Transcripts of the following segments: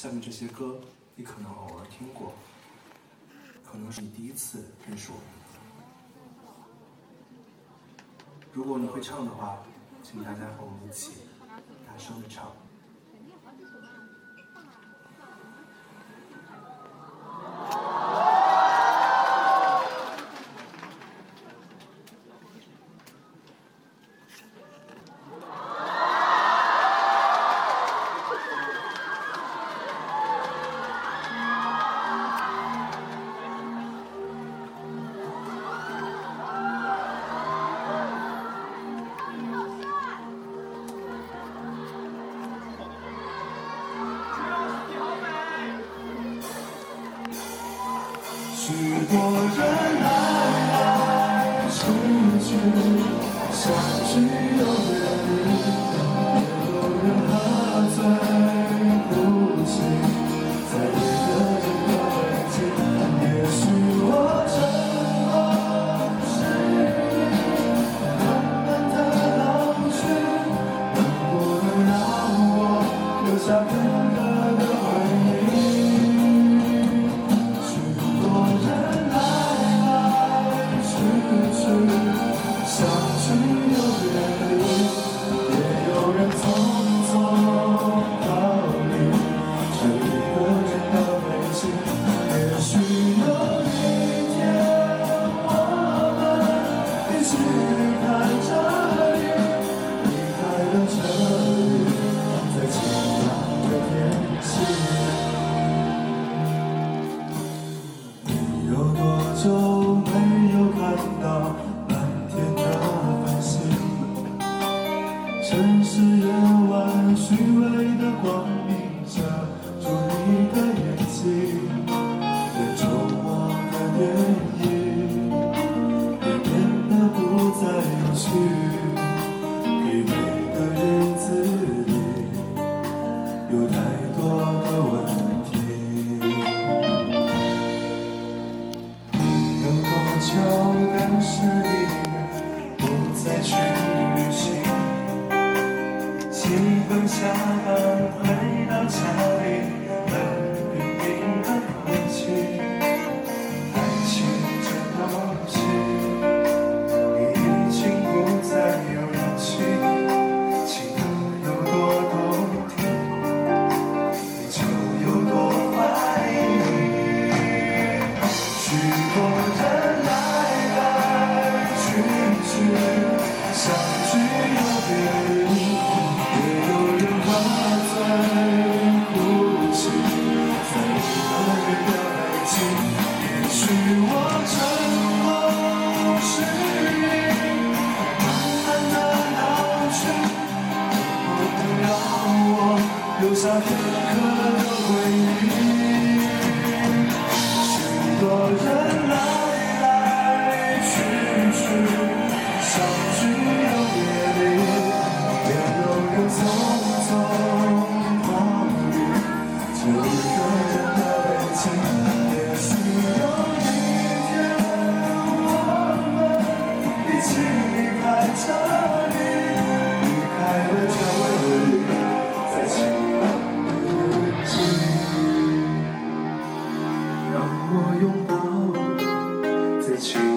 下面这些歌你可能偶尔听过，可能是你第一次认识如果你会唱的话，请大家和我们一起大声的唱。去相聚又分离 속 城市里，不再去旅行。喜欢下班回到家里。to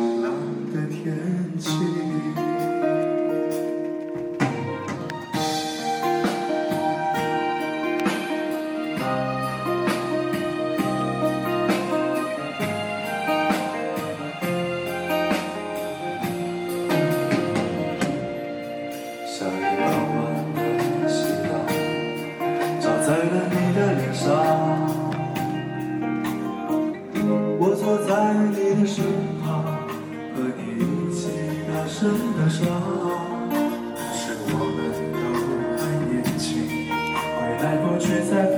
我却在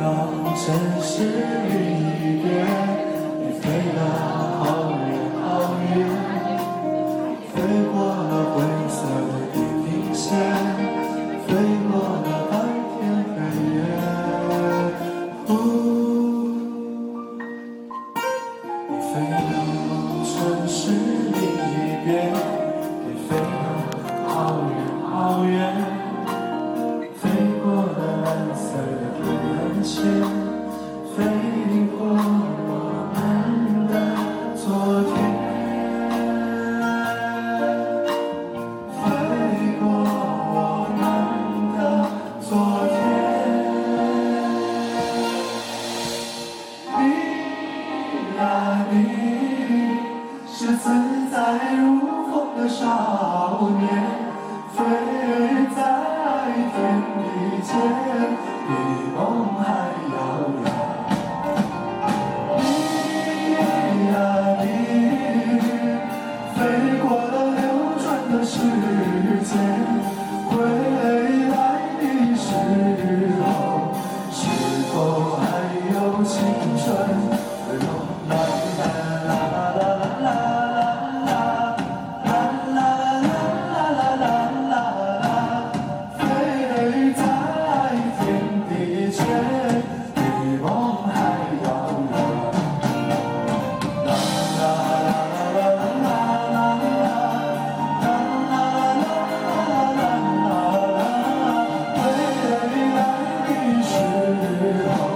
到城市另一边，你飞得少年，飞在天地间，比梦还遥远。你呀你，飞过了流转的时间，归来的时候，是否 네.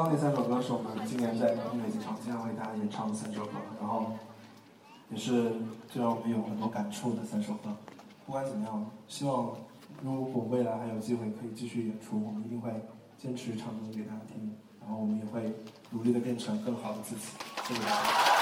刚刚那三首歌是我们今年在音乐节上经常为大家演唱的三首歌，然后也是最让我们有很多感触的三首歌。不管怎么样，希望如果未来还有机会可以继续演出，我们一定会坚持唱歌给大家听，然后我们也会努力的变成更好的自己。谢谢大家。